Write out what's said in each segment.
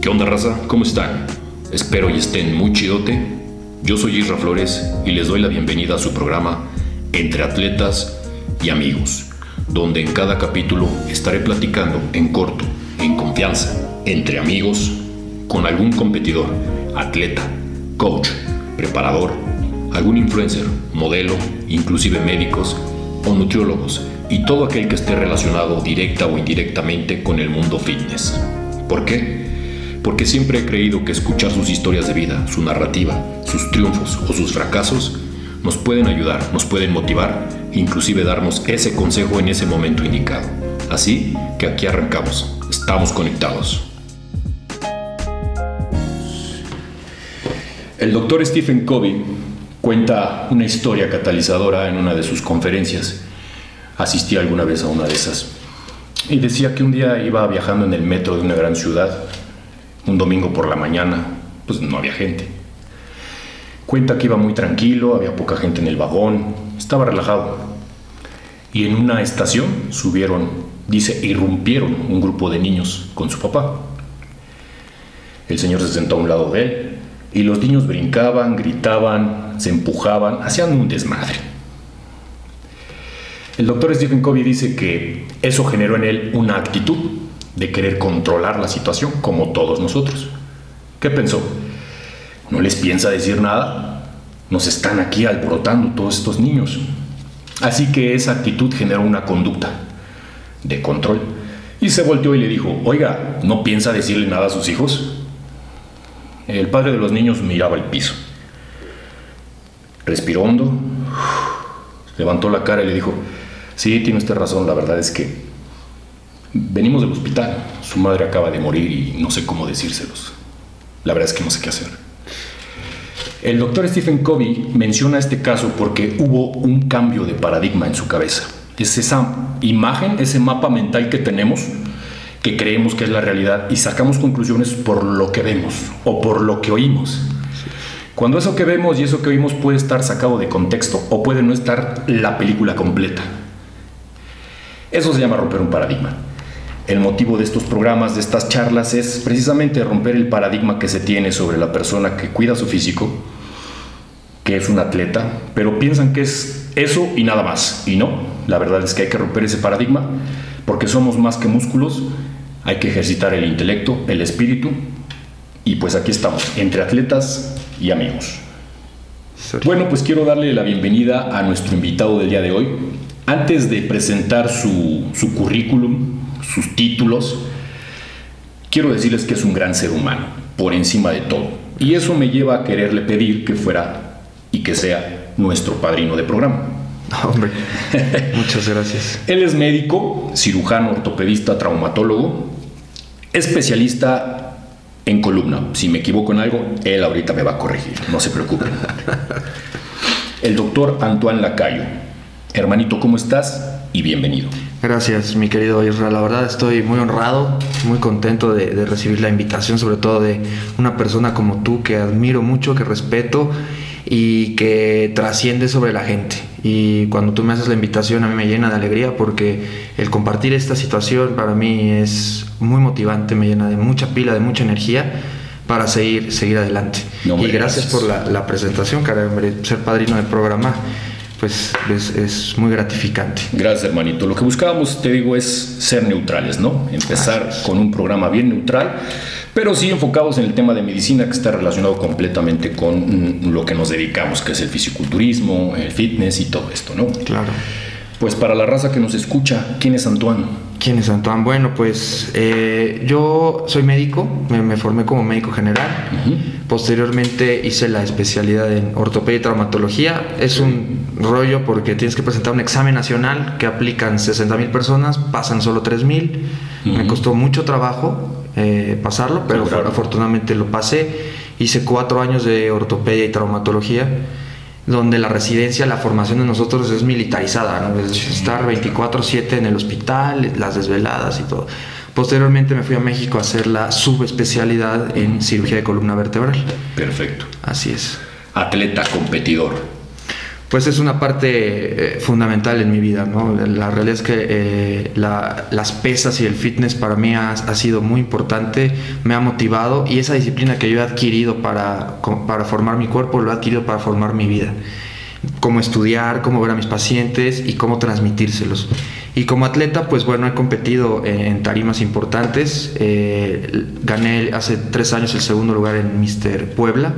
¿Qué onda raza? ¿Cómo están? Espero y estén muy chidote. Yo soy Isra Flores y les doy la bienvenida a su programa Entre Atletas y Amigos, donde en cada capítulo estaré platicando en corto, en confianza, entre amigos, con algún competidor, atleta, coach, preparador, algún influencer, modelo, inclusive médicos o nutriólogos y todo aquel que esté relacionado directa o indirectamente con el mundo fitness. ¿Por qué? Porque siempre he creído que escuchar sus historias de vida, su narrativa, sus triunfos o sus fracasos nos pueden ayudar, nos pueden motivar inclusive darnos ese consejo en ese momento indicado. Así que aquí arrancamos, estamos conectados. El doctor Stephen Covey cuenta una historia catalizadora en una de sus conferencias. Asistí alguna vez a una de esas. Y decía que un día iba viajando en el metro de una gran ciudad, un domingo por la mañana, pues no había gente. Cuenta que iba muy tranquilo, había poca gente en el vagón, estaba relajado. Y en una estación subieron, dice, irrumpieron un grupo de niños con su papá. El señor se sentó a un lado de él y los niños brincaban, gritaban, se empujaban, hacían un desmadre. El doctor Stephen Covey dice que eso generó en él una actitud de querer controlar la situación, como todos nosotros. ¿Qué pensó? ¿No les piensa decir nada? Nos están aquí alborotando todos estos niños. Así que esa actitud generó una conducta de control. Y se volteó y le dijo, oiga, ¿no piensa decirle nada a sus hijos? El padre de los niños miraba el piso. Respiró hondo, levantó la cara y le dijo, sí, tiene usted razón, la verdad es que venimos del hospital, su madre acaba de morir y no sé cómo decírselos. La verdad es que no sé qué hacer. El doctor Stephen Covey menciona este caso porque hubo un cambio de paradigma en su cabeza. Es esa imagen, ese mapa mental que tenemos que creemos que es la realidad y sacamos conclusiones por lo que vemos o por lo que oímos. Cuando eso que vemos y eso que oímos puede estar sacado de contexto o puede no estar la película completa. Eso se llama romper un paradigma. El motivo de estos programas, de estas charlas, es precisamente romper el paradigma que se tiene sobre la persona que cuida su físico, que es un atleta, pero piensan que es eso y nada más. Y no, la verdad es que hay que romper ese paradigma porque somos más que músculos hay que ejercitar el intelecto, el espíritu, y pues aquí estamos, entre atletas y amigos. Bueno, pues quiero darle la bienvenida a nuestro invitado del día de hoy. Antes de presentar su, su currículum, sus títulos, quiero decirles que es un gran ser humano, por encima de todo. Y eso me lleva a quererle pedir que fuera y que sea nuestro padrino de programa. Hombre, muchas gracias. Él es médico, cirujano, ortopedista, traumatólogo, especialista en columna. Si me equivoco en algo, él ahorita me va a corregir, no se preocupen. El doctor Antoine Lacayo. Hermanito, ¿cómo estás? Y bienvenido. Gracias, mi querido Israel. La verdad estoy muy honrado, muy contento de, de recibir la invitación, sobre todo de una persona como tú que admiro mucho, que respeto y que trasciende sobre la gente. Y cuando tú me haces la invitación a mí me llena de alegría porque el compartir esta situación para mí es muy motivante, me llena de mucha pila, de mucha energía para seguir, seguir adelante. No, y gracias. gracias, por la, la presentación, cara, ser padrino del programa pues es, es, muy gratificante. Gracias, hermanito. Lo que buscábamos, te digo, es ser neutrales, ¿no? Empezar con un programa bien neutral, pero sí enfocados en el tema de medicina que está relacionado completamente con lo que nos dedicamos, que es el fisiculturismo, el fitness y todo esto, ¿no? Claro. Pues para la raza que nos escucha, ¿quién es Antoine? ¿Quién es Antoine? Bueno, pues eh, yo soy médico, me, me, formé como médico general. Uh -huh. Posteriormente hice la especialidad en ortopedia y traumatología. Es un rollo porque tienes que presentar un examen nacional que aplican 60 mil personas, pasan solo 3 mil. Uh -huh. Me costó mucho trabajo eh, pasarlo, pero claro. afortunadamente lo pasé. Hice cuatro años de ortopedia y traumatología donde la residencia, la formación de nosotros es militarizada, ¿no? es estar 24/7 en el hospital, las desveladas y todo. Posteriormente me fui a México a hacer la subespecialidad en cirugía de columna vertebral. Perfecto. Así es. Atleta competidor. pues es una parte eh, fundamental en mi vida, ¿no? La realidad es que eh, las pesas y el fitness para mí ha, sido muy importante, me ha motivado y esa disciplina que yo he adquirido para, para formar mi cuerpo lo he adquirido para formar mi vida. Cómo estudiar, cómo ver a mis pacientes y cómo transmitírselos. Y como atleta, pues bueno, he competido en tarimas importantes. Eh, gané hace tres años el segundo lugar en Mister Puebla,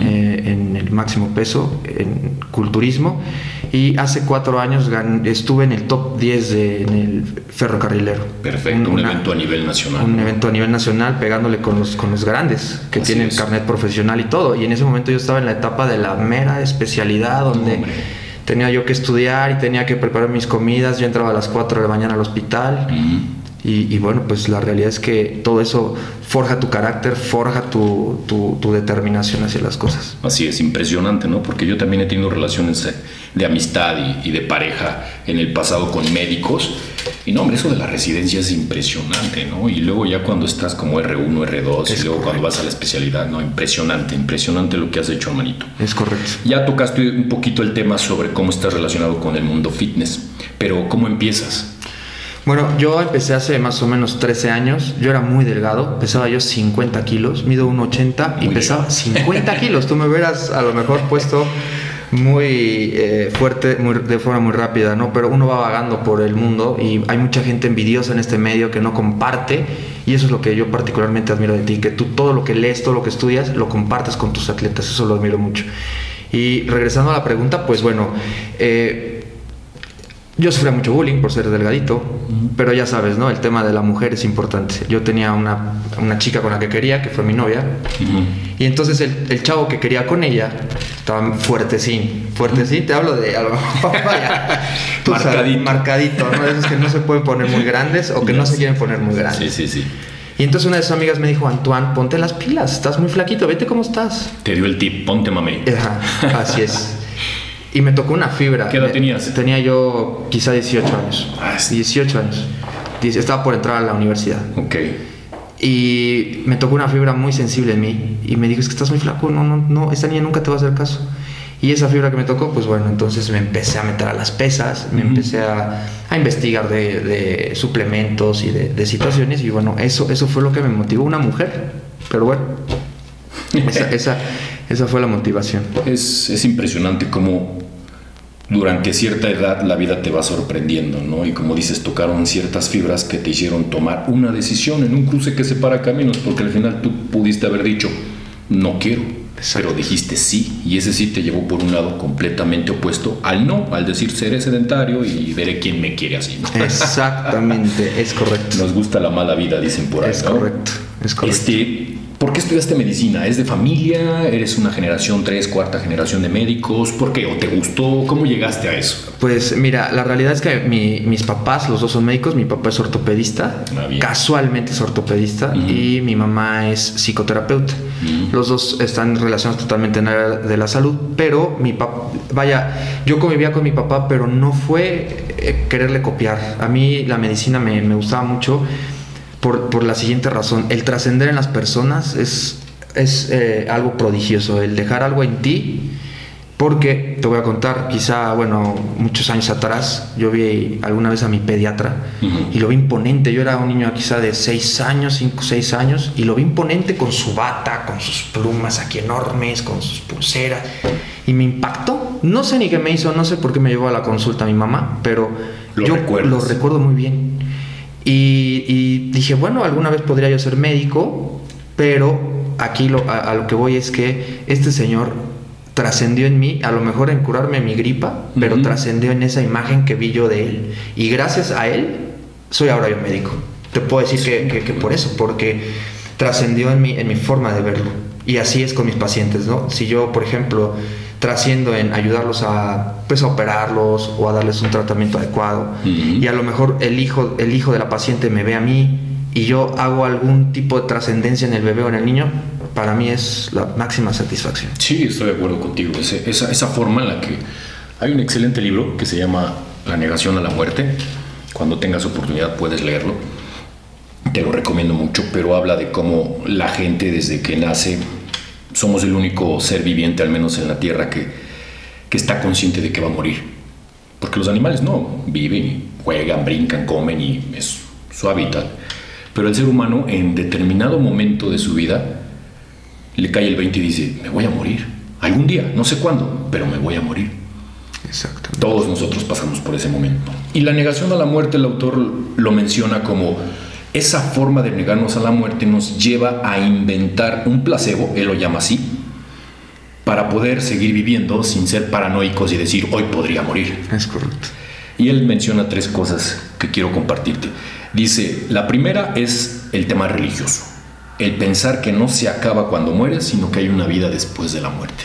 eh, en el máximo peso, en culturismo. Y hace cuatro años estuve en el top 10 de, en el ferrocarrilero. Perfecto, un, evento a nivel nacional. Un evento a nivel nacional pegándole con los, con los grandes, que tienen carnet profesional y todo. Y en ese momento yo estaba en la etapa de la mera especialidad, donde tenía yo que estudiar y tenía que preparar mis comidas, yo entraba a las 4 de la mañana al hospital. Y, bueno, pues la realidad es que todo eso forja tu carácter, forja tu, tu, determinación hacia las cosas. Así es, impresionante, ¿no? Porque yo también he tenido relaciones de amistad y, y de pareja en el pasado con médicos y no, hombre, eso de la residencia es impresionante, ¿no? Y luego ya cuando estás como R1, R2, y luego cuando vas a la especialidad, ¿no? Impresionante, impresionante lo que has hecho, hermanito. Es correcto. Ya tocaste un poquito el tema sobre cómo estás relacionado con el mundo fitness, pero ¿cómo empiezas? Bueno, yo empecé hace más o menos 13 años. Yo era muy delgado, pesaba yo 50 kilos, mido 1,80 y pesaba 50 kilos. Tú me hubieras a lo mejor puesto muy eh, fuerte, muy, de forma muy rápida, ¿no? Pero uno va vagando por el mundo y hay mucha gente envidiosa en este medio que no comparte y eso es lo que yo particularmente admiro de ti, que tú todo lo que lees, todo lo que estudias, lo compartes con tus atletas, eso lo admiro mucho. Y regresando a la pregunta, pues bueno, eh, yo sufría mucho bullying por ser delgadito, pero ya sabes, ¿no? El tema de la mujer es importante. Yo tenía una, una chica con la que quería, que fue mi novia, y entonces el, el, chavo que quería con ella estaba fuertecín. Fuertecín, te hablo de, a lo mejor, vaya, marcadito. marcadito, ¿no? Esos que no se pueden poner muy grandes o que no se quieren poner muy grandes. Sí, sí, sí. Y entonces una de sus amigas me dijo, Antoine, ponte las pilas, estás muy flaquito, vete cómo estás. Te dio el tip, ponte mami. Ajá, así es. Y me tocó una fibra. ¿Qué edad tenías? Tenía yo quizá 18 años. Ah, 18 años. Estaba por entrar a la universidad. Ok. Y me tocó una fibra muy sensible en mí. Y me dijo, es que estás muy flaco, no, no, no, esta niña nunca te va a hacer caso. Y esa fibra que me tocó, pues bueno, entonces me empecé a meter a las pesas, me empecé a, a investigar de, de, suplementos y de, de, situaciones. Y bueno, eso, eso fue lo que me motivó una mujer. Pero bueno, esa, esa, esa fue la motivación. Es, es impresionante cómo durante cierta edad la vida te va sorprendiendo, ¿no? Y como dices, tocaron ciertas fibras que te hicieron tomar una decisión en un cruce que separa caminos, porque al final tú pudiste haber dicho, no quiero, pero dijiste sí, y ese sí te llevó por un lado completamente opuesto al no, al decir seré sedentario y veré quién me quiere así. ¿no? Exactamente, es correcto. Nos gusta la mala vida, dicen por ahí. Es correcto, es correcto. Este, ¿Por qué estudiaste medicina? ¿Es de familia? ¿Eres una generación tres, cuarta generación de médicos? ¿Por qué? ¿O te gustó? ¿Cómo llegaste a eso? Pues mira, la realidad es que mis papás, los dos son médicos, mi papá es ortopedista, ah, casualmente es ortopedista, y mi mamá es psicoterapeuta. Los dos están relacionados totalmente en área de la salud, pero mi papá, vaya, yo convivía con mi papá, pero no fue eh, quererle copiar. A mí la medicina me, me gustaba mucho por, la siguiente razón. El trascender en las personas es, es eh, algo prodigioso, el dejar algo en ti, porque te voy a contar, quizá, bueno, muchos años atrás, yo vi alguna vez a mi pediatra y lo vi imponente. Yo era un niño quizá de 6 años, 5, 6 años, y lo vi imponente con su bata, con sus plumas aquí enormes, con sus pulseras, y me impactó. No sé ni qué me hizo, no sé por qué me llevó a la consulta a mi mamá, pero yo lo recuerdo muy bien. Y, dije, bueno, alguna vez podría yo ser médico, pero aquí lo, a, lo que voy es que este señor trascendió en mí, a lo mejor en curarme mi gripa, pero trascendió en esa imagen que vi yo de él. Y gracias a él, soy ahora yo médico. Te puedo decir que, que, por eso, porque trascendió en mi, en mi forma de verlo. Y así es con mis pacientes, ¿no? Si yo, por ejemplo, trasciendo en ayudarlos a, pues, a operarlos o a darles un tratamiento adecuado. Y a lo mejor el hijo, el hijo de la paciente me ve a mí y yo hago algún tipo de trascendencia en el bebé o en el niño, para mí es la máxima satisfacción. Sí, estoy de acuerdo contigo. esa, esa forma en la que hay un excelente libro que se llama La negación a la muerte. Cuando tengas oportunidad puedes leerlo. Te lo recomiendo mucho, pero habla de cómo la gente desde que nace somos el único ser viviente, al menos en la Tierra, que, que está consciente de que va a morir. Porque los animales no, viven, juegan, brincan, comen y es su hábitat. Pero el ser humano en determinado momento de su vida le cae el 20 y dice, me voy a morir. Algún día, no sé cuándo, pero me voy a morir. Exacto. Todos nosotros pasamos por ese momento. Y la negación a la muerte, el autor lo menciona como esa forma de negarnos a la muerte nos lleva a inventar un placebo, él lo llama así, para poder seguir viviendo sin ser paranoicos y decir, hoy podría morir. Es correcto. Y él menciona tres cosas que quiero compartirte. Dice, la primera es el tema religioso, el pensar que no se acaba cuando mueres, sino que hay una vida después de la muerte.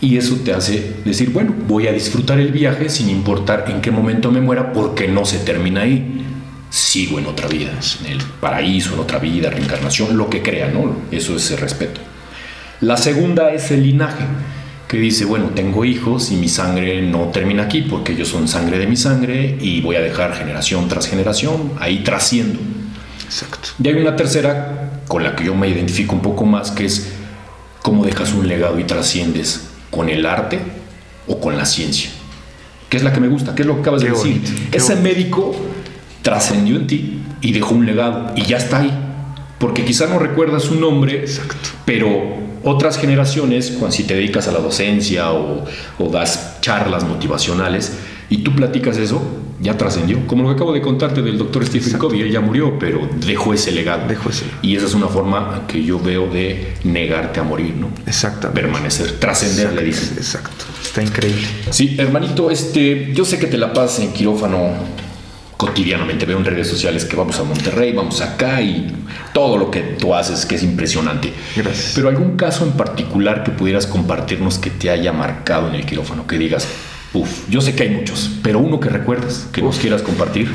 Y eso te hace decir, bueno, voy a disfrutar el viaje sin importar en qué momento me muera, porque no se termina ahí. Sigo en otra vida, en el paraíso, en otra vida, reencarnación, lo que crea, ¿no? Eso es el respeto. La segunda es el linaje, que dice, bueno, tengo hijos y mi sangre no termina aquí porque ellos son sangre de mi sangre y voy a dejar generación tras generación, ahí trasciendo. Exacto. Y hay una tercera con la que yo me identifico un poco más, que es cómo dejas un legado y trasciendes con el arte o con la ciencia. Que es la que me gusta, que es lo que acabas Qué de decir. bonito, Ese médico trascendió en ti y dejó un legado y ya está ahí. Porque quizá no recuerdas su nombre, Exacto. pero otras generaciones, cuando si te dedicas a la docencia o, o das charlas motivacionales y tú platicas eso, ya trascendió. Como lo que acabo de contarte del doctor Stephen Exacto. Covey, él ya murió, pero dejó ese legado. Dejó ese. Y esa es una forma que yo veo de negarte a morir, ¿no? Exactamente. Permanecer, trascender, le dicen. Exacto. Está increíble. Sí, hermanito, este, yo sé que te la pasas en quirófano cotidianamente. Veo en redes sociales que vamos a Monterrey, vamos acá y todo lo que tú haces que es impresionante. Gracias. Pero algún caso en particular que pudieras compartirnos que te haya marcado en el quirófano, que digas, uff, yo sé que hay muchos, pero uno que recuerdas, que nos quieras compartir.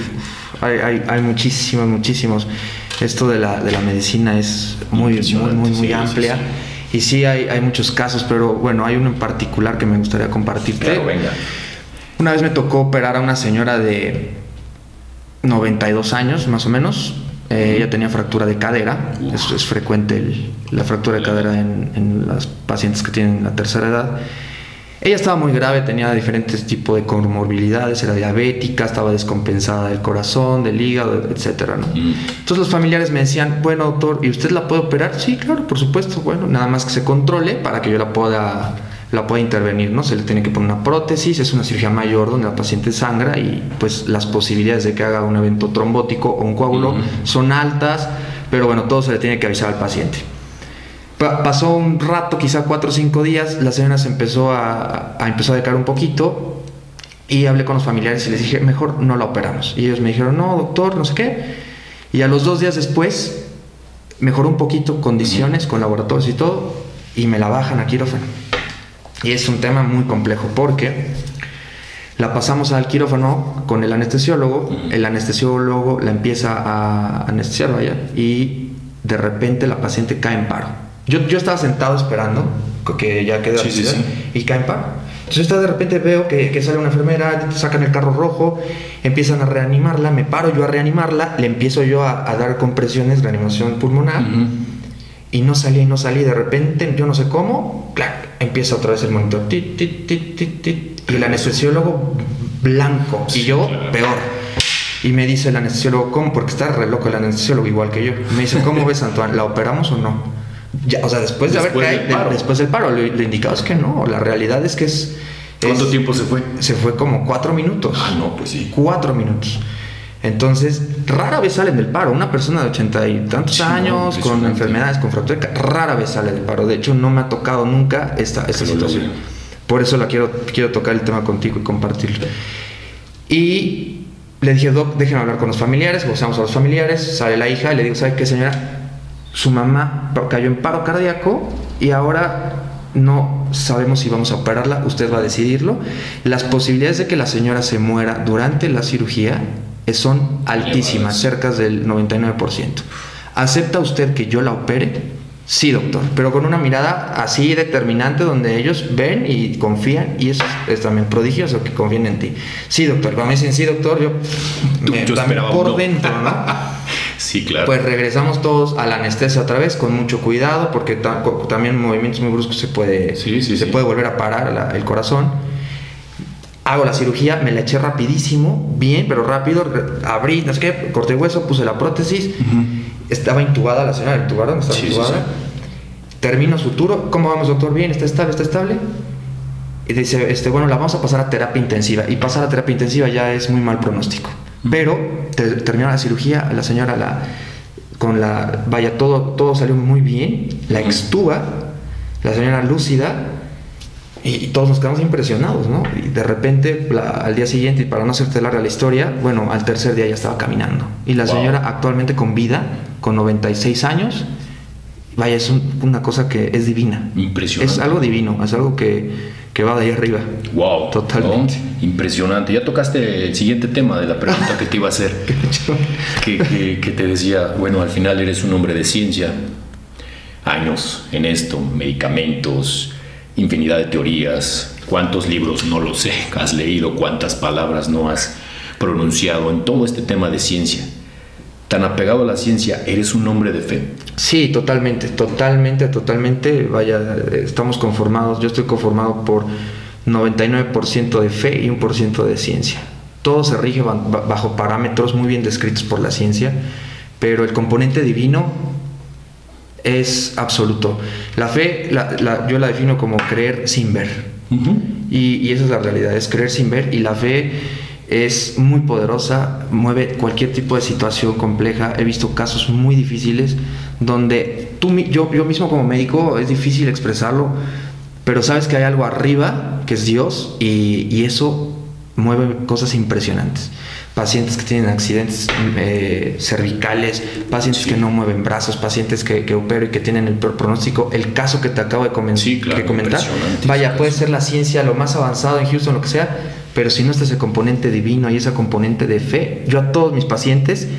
Hay, hay, hay muchísimos, muchísimos. Esto de la, de la medicina es muy, muy, muy, muy sí, amplia. sí, Y sí, hay, hay muchos casos, pero bueno, hay uno en particular que me gustaría compartirte. Claro, venga. Una vez me tocó operar a una señora de 92 años, más o menos. Eh, ella tenía fractura de cadera. Es, es frecuente el- la fractura de cadera en, en las pacientes que tienen la tercera edad. Ella estaba muy grave, tenía diferentes tipos de comorbilidades, era diabética, estaba descompensada del corazón, del hígado, etcétera, ¿no? Mm. Entonces los familiares me decían, bueno doctor, ¿y usted la puede operar? Sí, claro, por supuesto, bueno, nada más que se controle para que yo la pueda, la pueda intervenir, ¿no? Se le tiene que poner una prótesis, es una cirugía mayor donde la paciente sangra y pues las posibilidades de que haga un evento trombótico o un coágulo son altas, pero bueno, todo se le tiene que avisar al paciente. Pa- pasó un rato, quizá cuatro o cinco días, la señora se empezó a, a empezó a decaer un poquito y hablé con los familiares y les dije, mejor no la operamos. Y ellos me dijeron, no, doctor, no sé qué. Y a los dos días después mejoró un poquito, condiciones con laboratorios y todo, y me la bajan a quirófano. Y es un tema muy complejo porque la pasamos al quirófano con el anestesiólogo, el anestesiólogo la empieza a anestesiar, vaya, y de repente la paciente cae en paro. Yo, yo estaba sentado esperando que ya Sí, sí, sí. y cae en paro. Entonces de repente veo que, que sale una enfermera, sacan el carro rojo, empiezan a reanimarla, me paro yo a reanimarla, le empiezo yo a, a dar compresiones, reanimación pulmonar, y no salía y no salía, de repente, yo no sé cómo, clac, empieza otra vez el monitor, tit, tit, tit, y el anestesiólogo blanco, y Sí, yo claro. peor. Y me dice el anestesiólogo, ¿cómo? Porque está re loco el anestesiólogo, igual que yo. Me dice, ¿cómo ves, Antoine? ¿La operamos o no? Ya, o sea, después de Después haber del paro. después del paro, lo, lo indicado es que no, la realidad es que es... ¿Cuánto es- tiempo se fue? Se fue como cuatro minutos. Ah, no, pues sí. Cuatro minutos. Entonces, rara vez salen del paro. Una persona de ochenta y tantos años, con enfermedades, con fractura, rara vez sale del paro. De hecho, no me ha tocado nunca esta, esta situación. Por eso la quiero, quiero tocar el tema contigo y compartirlo. Y le dije, Doc, déjenme hablar con los familiares. Gozamos a los familiares. Sale la hija y le digo, ¿sabe qué, señora? Su mamá cayó en paro cardíaco y ahora no sabemos si vamos a operarla. Usted va a decidirlo. Las posibilidades de que la señora se muera durante la cirugía son altísimas, cerca del 99%. ¿Acepta usted que yo la opere? Sí, doctor, pero con una mirada así determinante donde ellos ven y confían y eso es, también prodigioso que confíen en ti. Sí, doctor, cuando me dicen sí, doctor, yo, Tú- me- yo esperaba por dentro, ¿no? Sí, claro. Pues regresamos todos a la anestesia otra vez con mucho cuidado porque ta- también movimientos muy bruscos se puede, Sí, sí, se sí. puede volver a parar la- el corazón. Hago la cirugía, me la eché rapidísimo, bien, pero rápido, abrí, no sé qué, corté hueso, puse la prótesis, estaba intubada la señora, intubaron, estaba Sí, sí, intubada. Termino suturo, ¿cómo vamos doctor? Bien, está estable, está estable. Y dice, este, bueno, la vamos a pasar a terapia intensiva. Y pasar a terapia intensiva ya es muy mal pronóstico. Pero te- terminó la cirugía, la señora la, con la, vaya, todo, todo salió muy bien, la extuba, la señora lúcida, y, y todos nos quedamos impresionados, ¿no? Y de repente, la- al día siguiente, y para no hacerte larga la historia, bueno, al tercer día ya estaba caminando. Y la Wow. señora actualmente con vida, con 96 años, vaya, es un- una cosa que es divina. Impresionante. Es algo divino, es algo que, que va de ahí arriba. Wow. Totalmente. ¿no? Impresionante. Ya tocaste el siguiente tema de la pregunta que te iba a hacer. que, que- que te decía, bueno, al final eres un hombre de ciencia. Años en esto, medicamentos, infinidad de teorías. ¿Cuántos libros? No lo sé. Has leído, cuántas palabras no has pronunciado en todo este tema de ciencia. Tan apegado a la ciencia, eres un hombre de fe. Sí, totalmente, totalmente, totalmente. Vaya, estamos conformados, yo estoy conformado por 99% de fe y un por ciento de ciencia. Todo se rige ba- ba- bajo parámetros muy bien descritos por la ciencia, pero el componente divino es absoluto. La fe, la- la- yo la defino como creer sin ver. Y, y esa es la realidad, es creer sin ver y la fe es muy poderosa, mueve cualquier tipo de situación compleja. He visto casos muy difíciles donde tú, yo, yo mismo como médico es difícil expresarlo, pero sabes que hay algo arriba, que es Dios, y, y eso mueve cosas impresionantes. Pacientes que tienen accidentes eh, cervicales, pacientes Sí. que no mueven brazos, pacientes que, que opero y que tienen el peor pronóstico. El caso que te acabo de, comen- Sí, claro, que comentar, vaya, puede ser la ciencia lo más avanzado en Houston, lo que sea, pero si no está ese componente divino y ese componente de fe, yo a todos mis pacientes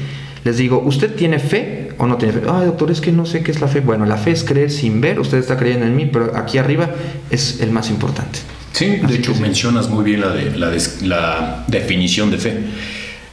les digo, ¿usted tiene fe o no tiene fe? Ay, doctor, es que no sé qué es la fe. Bueno, la fe es creer sin ver, usted está creyendo en mí, pero aquí arriba es el más importante. Sí, de Así hecho que sí. mencionas muy bien la, de- la des- la definición de fe.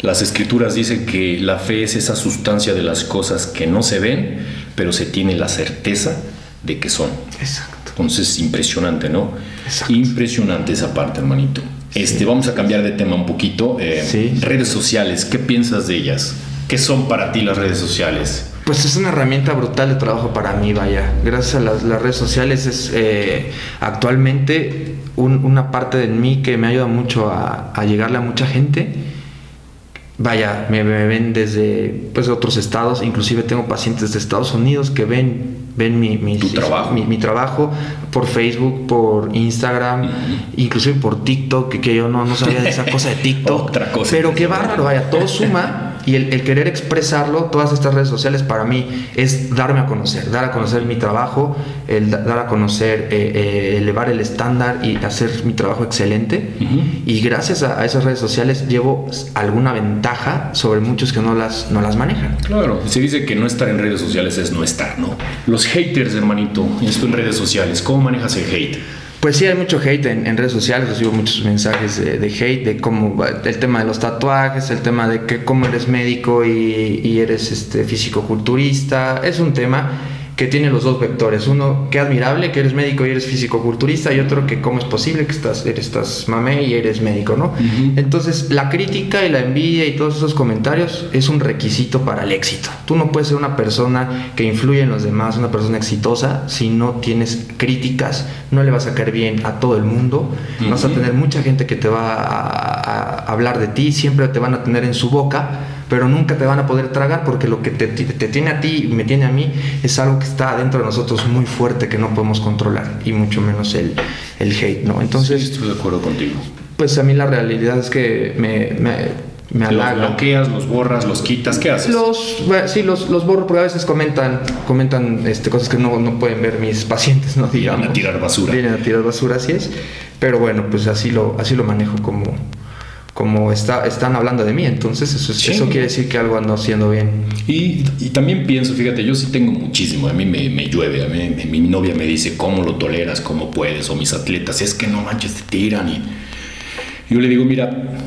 Las escrituras dicen que la fe es esa sustancia de las cosas que no se ven, pero se tiene la certeza de que son. Exacto. Entonces, impresionante, ¿no? Exacto. Impresionante esa parte, hermanito. Este, vamos a cambiar de tema un poquito. Eh, Sí. Redes sociales, ¿qué piensas de ellas? ¿Qué son para ti las redes sociales? Pues es una herramienta brutal de trabajo para mí, vaya. Gracias a las, las redes sociales es eh, actualmente un- una parte de mí que me ayuda mucho a, a llegarle a mucha gente. Vaya, me, me ven desde pues, otros estados, inclusive tengo pacientes de Estados Unidos que ven, ven mi, mi- trabajo. mi- mi trabajo por Facebook, por Instagram, inclusive por TikTok, que, que yo no, no sabía de esa cosa de TikTok. Otra cosa Pero qué bárbaro, vaya, todo suma y el, el querer expresarlo, todas estas redes sociales para mí es darme a conocer, dar a conocer mi trabajo, el da- dar a conocer, eh, eh, elevar el estándar y hacer mi trabajo excelente. Ujú. Y gracias a, a esas redes sociales llevo alguna ventaja sobre muchos que no las, no las manejan. Claro, se dice que no estar en redes sociales es no estar, ¿no? Los haters, hermanito, esto en redes sociales, ¿cómo manejas el hate? Pues sí, hay mucho hate en, redes sociales, recibo muchos mensajes de, hate, de cómo el tema de los tatuajes, el tema de que cómo eres médico y, y eres este físico-culturista. Es un tema que tiene los dos vectores. Uno, qué admirable que eres médico y eres físico-culturista, y otro, que cómo es posible que estás, eres, estás mamé y eres médico, ¿no? Entonces, la crítica y la envidia y todos esos comentarios es un requisito para el éxito. Tú no puedes ser una persona que influye en los demás, una persona exitosa, si no tienes críticas, no le vas a caer bien a todo el mundo, vas a tener mucha gente que te va a, a hablar de ti, siempre te van a tener en su boca, pero nunca te van a poder tragar porque lo que te, te- te tiene a ti y me tiene a mí es algo que está dentro de nosotros muy fuerte que no podemos controlar y mucho menos el, el hate, ¿no? Entonces... Sí, estoy de acuerdo contigo. Pues a mí la realidad es que me, me, me Los bloqueas, los borras, los quitas, ¿qué haces? Los, bueno, sí, los, los borro porque a veces comentan, comentan este, cosas que no, no pueden ver mis pacientes, ¿no? Vienen Digamos. a tirar basura. Vienen a tirar basura, así es. Pero bueno, pues así lo, así lo manejo como, como está, están hablando de mí. Entonces eso, es- Sí. eso quiere decir que algo ando haciendo bien. Y, y también pienso, fíjate, yo sí tengo muchísimo, a mí me, me llueve, a mí mi novia me dice, ¿cómo lo toleras? ¿Cómo puedes? O mis atletas, es que no manches, te tiran. Y yo le digo, mira,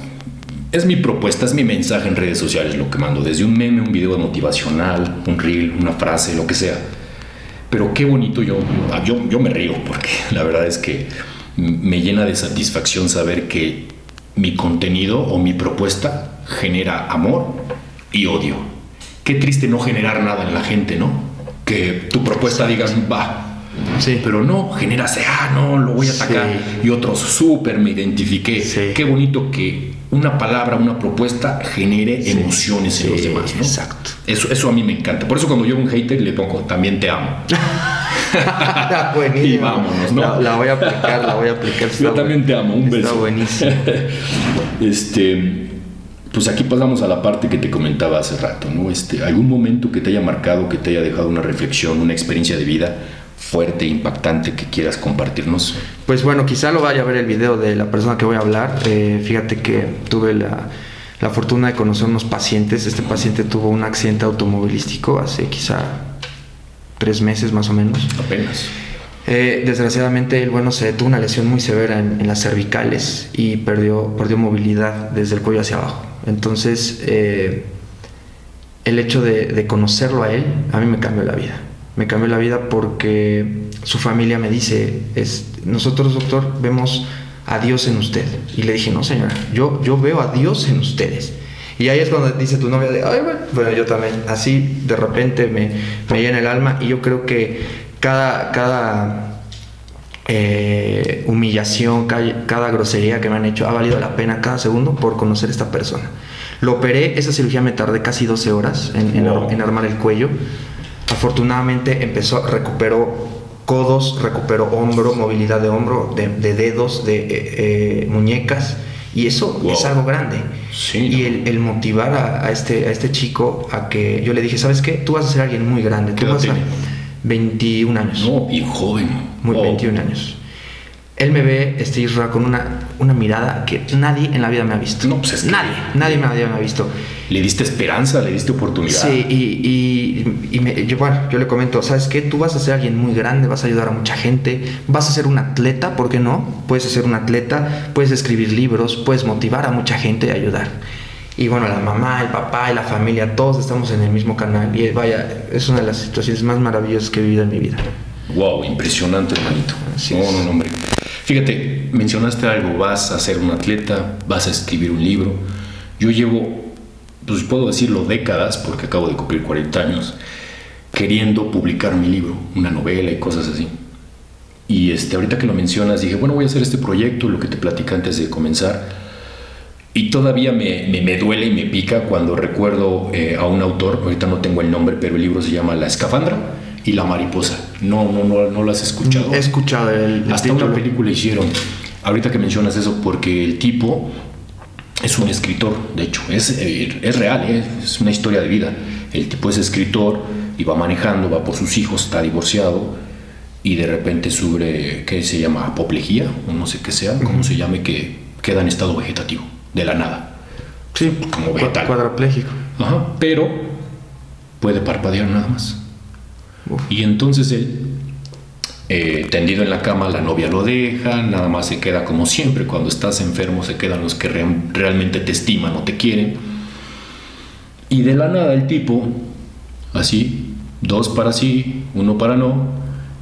es mi propuesta, es mi mensaje en redes sociales lo que mando, desde un meme, un video motivacional, un reel, una frase, lo que sea. Pero qué bonito, yo, yo, yo me río porque la verdad es que me llena de satisfacción saber que mi contenido o mi propuesta genera amor y odio. Qué triste no generar nada en la gente, ¿no? Que tu propuesta digas, va. Sí. Pero no, generas, ah, no, lo voy a atacar. Y otros, súper, me identifiqué. Qué bonito que una palabra, una propuesta genere emociones en los demás, ¿no? Exacto. Eso, eso a mí me encanta. Por eso cuando yo un hater le pongo, también te amo. y vámonos, ¿no? La, voy a aplicar, la voy a aplicar. Yo también te amo, un beso. Está buenísimo. este, pues aquí pasamos a la parte que te comentaba hace rato, ¿no? Este, algún momento que te haya marcado, que te haya dejado una reflexión, una experiencia de vida fuerte, impactante que quieras compartirnos. Pues bueno, quizá lo vaya a ver el video de la persona que voy a hablar. Eh, fíjate que tuve la, la fortuna de conocer unos pacientes. Este paciente tuvo un accidente automovilístico hace quizá tres meses más o menos. Apenas. Eh, desgraciadamente el bueno se tuvo una lesión muy severa en, las cervicales y perdió, perdió movilidad desde el cuello hacia abajo. Entonces eh, el hecho de, conocerlo a él a mí me cambió la vida. Me cambió la vida porque su familia me dice, es, nosotros doctor vemos a Dios en usted. Y le dije, no señora, yo, yo veo a Dios en ustedes. Y ahí es cuando dice tu novia de, ay, bueno, yo también. Así de repente me, me llena el alma y yo creo que cada, cada eh, humillación, cada, grosería que me han hecho ha valido la pena cada segundo por conocer a esta persona. Lo operé, esa cirugía me tardé casi 12 horas en, en, armar el cuello. Afortunadamente empezó, recuperó codos, recuperó hombro, movilidad de hombro, de, dedos, de eh, eh, muñecas y eso es algo grande. y el, motivar a, este, a este chico a que yo le dije, ¿sabes qué? Tú vas a ser alguien muy grande. Tú vas a 21 años. No, bien joven. Muy, 21 años él me ve, este Isra, con una, una mirada que nadie en la vida me ha visto. No, pues es Nadie, nadie me había visto. Le diste esperanza, le diste oportunidad. Sí, y, y, me, yo, bueno, yo le comento, ¿sabes qué? Tú vas a ser alguien muy grande, vas a ayudar a mucha gente, vas a ser un atleta, ¿por qué no? Puedes ser un atleta, puedes escribir libros, puedes motivar a mucha gente a ayudar. Y bueno, la mamá, el papá y la familia, todos estamos en el mismo canal. Y vaya, es una de las situaciones más maravillosas que he vivido en mi vida. Wow, impresionante, hermanito. no, no, no, hombre. Fíjate, mencionaste algo, vas a ser un atleta, vas a escribir un libro. Yo llevo, pues puedo decirlo, décadas, porque acabo de cumplir 40 años, queriendo publicar mi libro, una novela y cosas así. Y este, ahorita que lo mencionas, dije, bueno, voy a hacer este proyecto, lo que te platicé antes de comenzar. Y todavía me, me, duele y me pica cuando recuerdo eh, a un autor, ahorita no tengo el nombre, pero el libro se llama La Escafandra y La Mariposa. No, no, no, no lo has escuchado. He escuchado el, Hasta una película hicieron. Ahorita que mencionas eso, porque el tipo es un escritor, de hecho, es, eh, es real, ¿eh? es una historia de vida. El tipo es escritor y va manejando, va por sus hijos, está divorciado y de repente sube, ¿qué se llama? Apoplejía, o no sé qué sea, cómo se llame, que queda en estado vegetativo, de la nada. Sí, como vegetal. Cuadraplégico. Ajá, pero puede parpadear nada más. Y entonces él, eh, tendido en la cama, la novia lo deja, nada más se queda como siempre, cuando estás enfermo se quedan los que realmente te estiman o te quieren. Y de la nada el tipo, así, dos para sí, uno para no,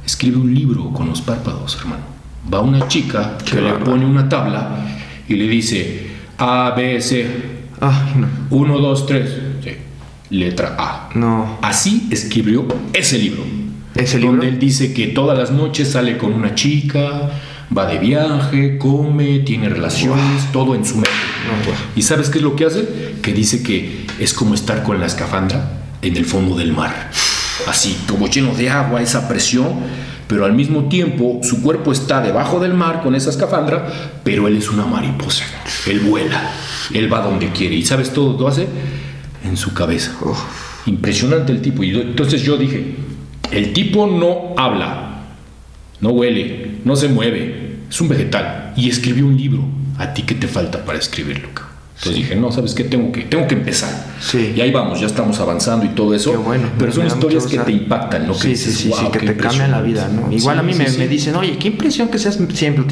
escribe un libro con los párpados, hermano. Va una chica que le pone una tabla y le dice A, B, C. Ah, no. Uno, dos, tres letra A. No. Así escribió ese libro. ¿Ese libro? Donde él dice que todas las noches sale con una chica, va de viaje, come, tiene relaciones, todo en su mente. ¿Y sabes qué es lo que hace? Que dice que es como estar con la escafandra en el fondo del mar. Así, todo lleno de agua, esa presión, pero al mismo tiempo su cuerpo está debajo del mar con esa escafandra, pero él es una mariposa. Él vuela, él va donde quiere. ¿Y sabes todo lo hace? En su cabeza. Impresionante el tipo. Y entonces yo dije, el tipo no habla, no huele, no se mueve, es un vegetal. Y escribió un libro. ¿A ti qué te falta para escribirlo? Entonces dije, no, ¿sabes qué? Tengo que, tengo que empezar. Sí. Y ahí vamos, ya estamos avanzando y todo eso. Qué bueno, pero son historias que te impactan, ¿no? Que Sí, dices, sí, sí, sí, "Wow, que te cambian la vida, impresionante". ¿no? Igual Sí, a mí sí, me, sí. me dicen, oye, qué impresión que seas siempre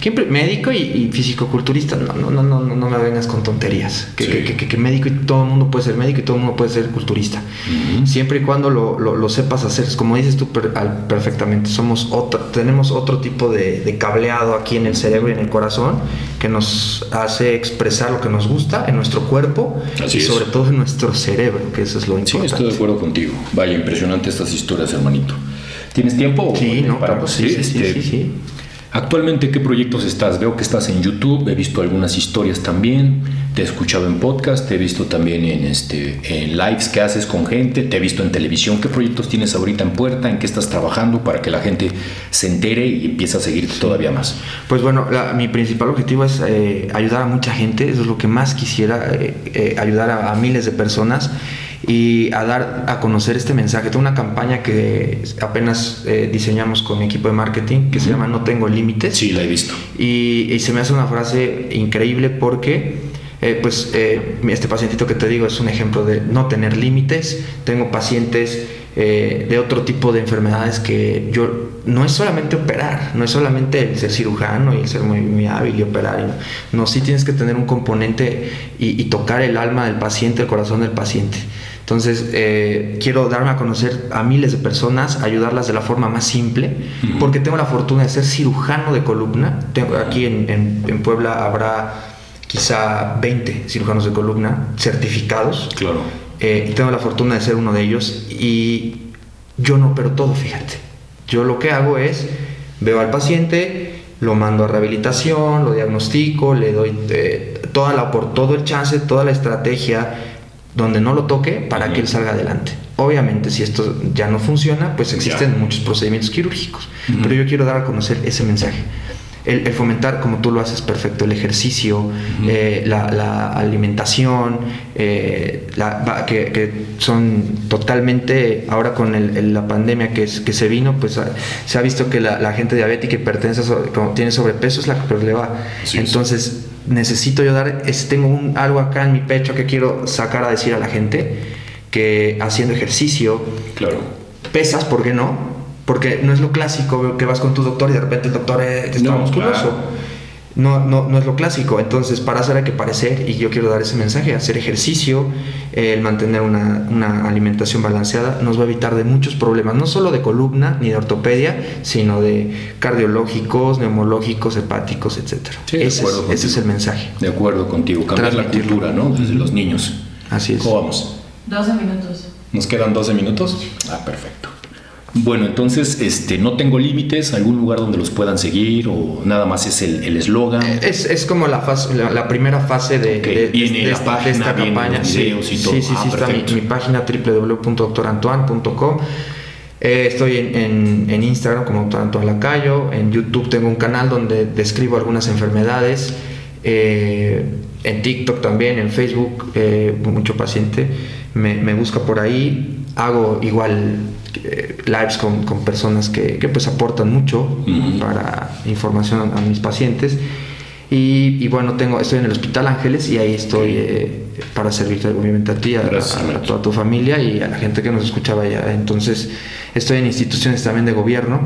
qué médico y, y fisicoculturista. No, no, no, no, no, me vengas con tonterías. Que, Sí. que, que- que- médico y todo el mundo puede ser médico y todo el mundo puede ser culturista. Ujú. Siempre y cuando lo, lo- lo sepas hacer, es como dices tú per- al- perfectamente, somos otro, tenemos otro tipo de, de cableado aquí en el cerebro y en el corazón que nos hace expresar lo que nos gusta en nuestro cuerpo Así y es. sobre todo en nuestro cerebro, que eso es lo Sí, importante. estoy de acuerdo contigo. Vaya, impresionante estas historias, hermanito. ¿Tienes tiempo? Sí, no, claro, sí, sí, sí, este, sí, sí. Actualmente, ¿qué proyectos estás? Veo que estás en YouTube, he visto algunas historias también, te he escuchado en podcast, te he visto también en, este, en lives que haces con gente, te he visto en televisión. ¿Qué proyectos tienes ahorita en puerta? ¿En qué estás trabajando para que la gente se entere y empiece a seguirte todavía más? Pues bueno, la- mi principal objetivo es eh, ayudar a mucha gente, eso es lo que más quisiera, eh, eh, ayudar a, a miles de personas y a dar a conocer este mensaje. Tengo una campaña que apenas eh, diseñamos con mi equipo de marketing que se llama No tengo límites. Sí, la he visto. Y, y se me hace una frase increíble porque, eh, pues, eh, este pacientito que te digo es un ejemplo de no tener límites. Tengo pacientes eh, de otro tipo de enfermedades que yo, no es solamente operar, no es solamente el ser cirujano y el ser muy, muy hábil y operar. no, no, sí tienes que tener un componente y, y tocar el alma del paciente, el corazón del paciente. Entonces, eh, quiero darme a conocer a miles de personas, ayudarlas de la forma más simple, Ujú. porque tengo la fortuna de ser cirujano de columna. Tengo, aquí en, en- en Puebla habrá quizá 20 cirujanos de columna certificados. Claro. eh, y tengo la fortuna de ser uno de ellos. Y yo no opero todo, fíjate. Yo lo que hago es, veo al paciente, lo mando a rehabilitación, lo diagnostico, le doy eh, toda la, por todo el chance, toda la estrategia donde no lo toque para Ujú. que él salga adelante. Obviamente, si esto ya no funciona, pues existen Ya. muchos procedimientos quirúrgicos. Ujú. Pero yo quiero dar a conocer ese mensaje. El, el fomentar, como tú lo haces perfecto, el ejercicio, eh, la, la alimentación, eh, la- que, que son totalmente, ahora con el- el- la pandemia que, es- que se vino, pues ah, se ha visto que la, la gente diabética y hipertensa, sobre- como tiene sobrepeso, es la que le va. Es. Entonces, necesito yo dar, es, tengo un, algo acá en mi pecho que quiero sacar a decir a la gente, que haciendo ejercicio, Claro. pesas, ¿por qué no? Porque no es lo clásico que vas con tu doctor y de repente el doctor eh, está No, musculoso. claro. No, no, no es lo clásico. Entonces, para hacer hay que parecer, y yo quiero dar ese mensaje, hacer ejercicio, el mantener una, una alimentación balanceada, nos va a evitar de muchos problemas, no solo de columna ni de ortopedia, sino de cardiológicos, neumológicos, hepáticos, etc. Sí, ese, es, ese contigo. es el mensaje. De acuerdo contigo. Cambiar la cultura, ¿no? Desde los niños. Así es. ¿Cómo vamos? 12 minutos. ¿Nos quedan 12 minutos? Ah, perfecto. Bueno, entonces, este, no tengo límites, algún lugar donde los puedan seguir o nada más es el el eslogan. Es, es como la, fase, la, la primera fase de, Ok, de- de- viene de la esta, página, esta campaña. los videos sí, y todo. Sí, sí, Ah, sí, está mi, página www.doctorantoine.com. Eh, estoy en, en- en Instagram como Doctor Antoine Lacayo. En YouTube tengo un canal donde describo algunas enfermedades. Eh, en TikTok también, en Facebook, eh, mucho paciente me, me busca por ahí. Hago igual eh, lives con, con personas que, que, pues aportan mucho Ujú. para información a, a mis pacientes. Y, y bueno, tengo, estoy en el Hospital Ángeles y ahí estoy eh, para servirte obviamente a ti, a, a- a toda tu familia y a la gente que nos escuchaba allá. Entonces, estoy en instituciones también de gobierno,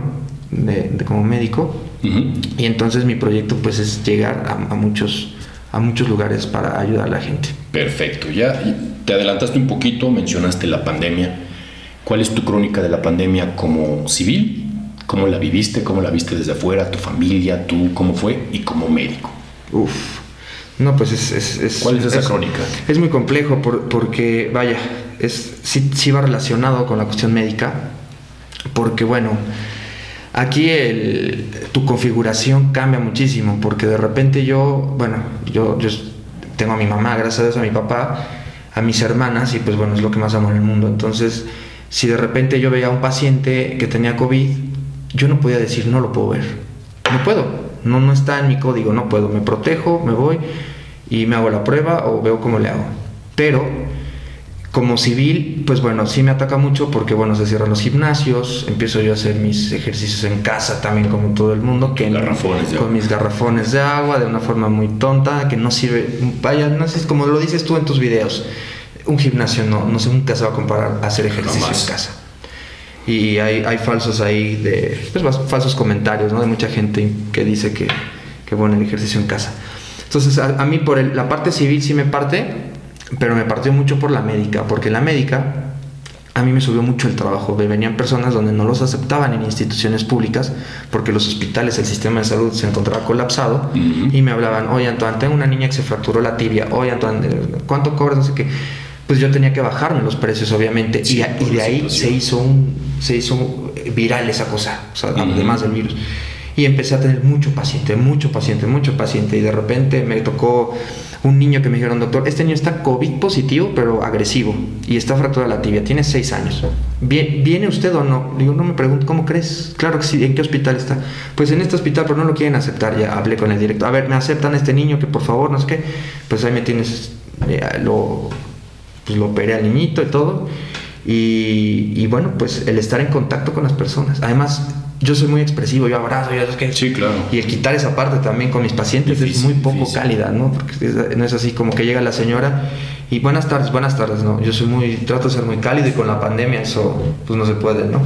de, de como médico. Ujú. Y entonces mi proyecto pues es llegar a, a muchos, a muchos lugares para ayudar a la gente. Perfecto, ya te adelantaste un poquito, mencionaste la pandemia. ¿Cuál es tu crónica de la pandemia como civil? ¿Cómo la viviste? ¿Cómo la viste desde afuera? ¿Tu familia? ¿Tú? ¿Cómo fue? Y como médico. Uf. No, pues es... es- es- ¿Cuál es esa crónica? Es muy complejo por- porque, vaya, es, sí, sí va relacionado con la cuestión médica, porque bueno, aquí el- tu configuración cambia muchísimo, porque de repente yo, bueno, yo, yo tengo a mi mamá, gracias a Dios, a mi papá, a mis hermanas, y pues bueno, es lo que más amo en el mundo. Entonces, si de repente yo veía a un paciente que tenía COVID, yo no podía decir, no lo puedo ver. No puedo, no, no está en mi código, no puedo. Me protejo, me voy y me hago la prueba o veo cómo le hago. Pero como civil, pues bueno, sí me ataca mucho porque, bueno, se cierran los gimnasios, empiezo yo a hacer mis ejercicios en casa también como todo el mundo, que garrafones con mis garrafones de agua, de una forma muy tonta, que no sirve, vaya, no sé, como lo dices tú en tus videos, un gimnasio no, no sé, nunca se va a comparar a hacer ejercicio en casa. Y hay, hay falsos ahí, de, pues, falsos comentarios, ¿no? De mucha gente que dice que, que bueno, el ejercicio en casa. Entonces, a, a mí por el, la parte civil sí me parte, pero me partió mucho por la médica, porque la médica a mí me subió mucho el trabajo. Venían personas donde no los aceptaban en instituciones públicas porque los hospitales, el sistema de salud se encontraba colapsado y me hablaban, oye Antoine, tengo una niña que se fracturó la tibia, oye Antoine, ¿cuánto cobras? No sé qué. Pues yo tenía que bajarme los precios, obviamente, y, de ahí se hizo, un, se hizo viral esa cosa, o sea, además del virus. Y empecé a tener mucho paciente, mucho paciente, mucho paciente, y de repente me tocó un niño que me dijeron, doctor, este niño está COVID positivo, pero agresivo, y está fracturada la tibia, tiene seis años. ¿Viene usted o no? Le digo, no me pregunto, ¿cómo crees? Claro que sí, ¿en qué hospital está? Pues en este hospital, pero no lo quieren aceptar, ya hablé con el director. A ver, ¿me aceptan este niño que por favor, no sé qué? Pues ahí me tienes, eh, lo, pues lo operé al niñito y todo. Y, y bueno, pues el estar en contacto con las personas. Además, yo soy muy expresivo, yo abrazo, yo es que... Sí, claro. Y el quitar esa parte también con mis pacientes es muy poco cálida, ¿no? Porque no es así como que llega la señora y buenas tardes, buenas tardes, ¿no? Yo soy muy, trato de ser muy cálido y con la pandemia eso pues no se puede, ¿no?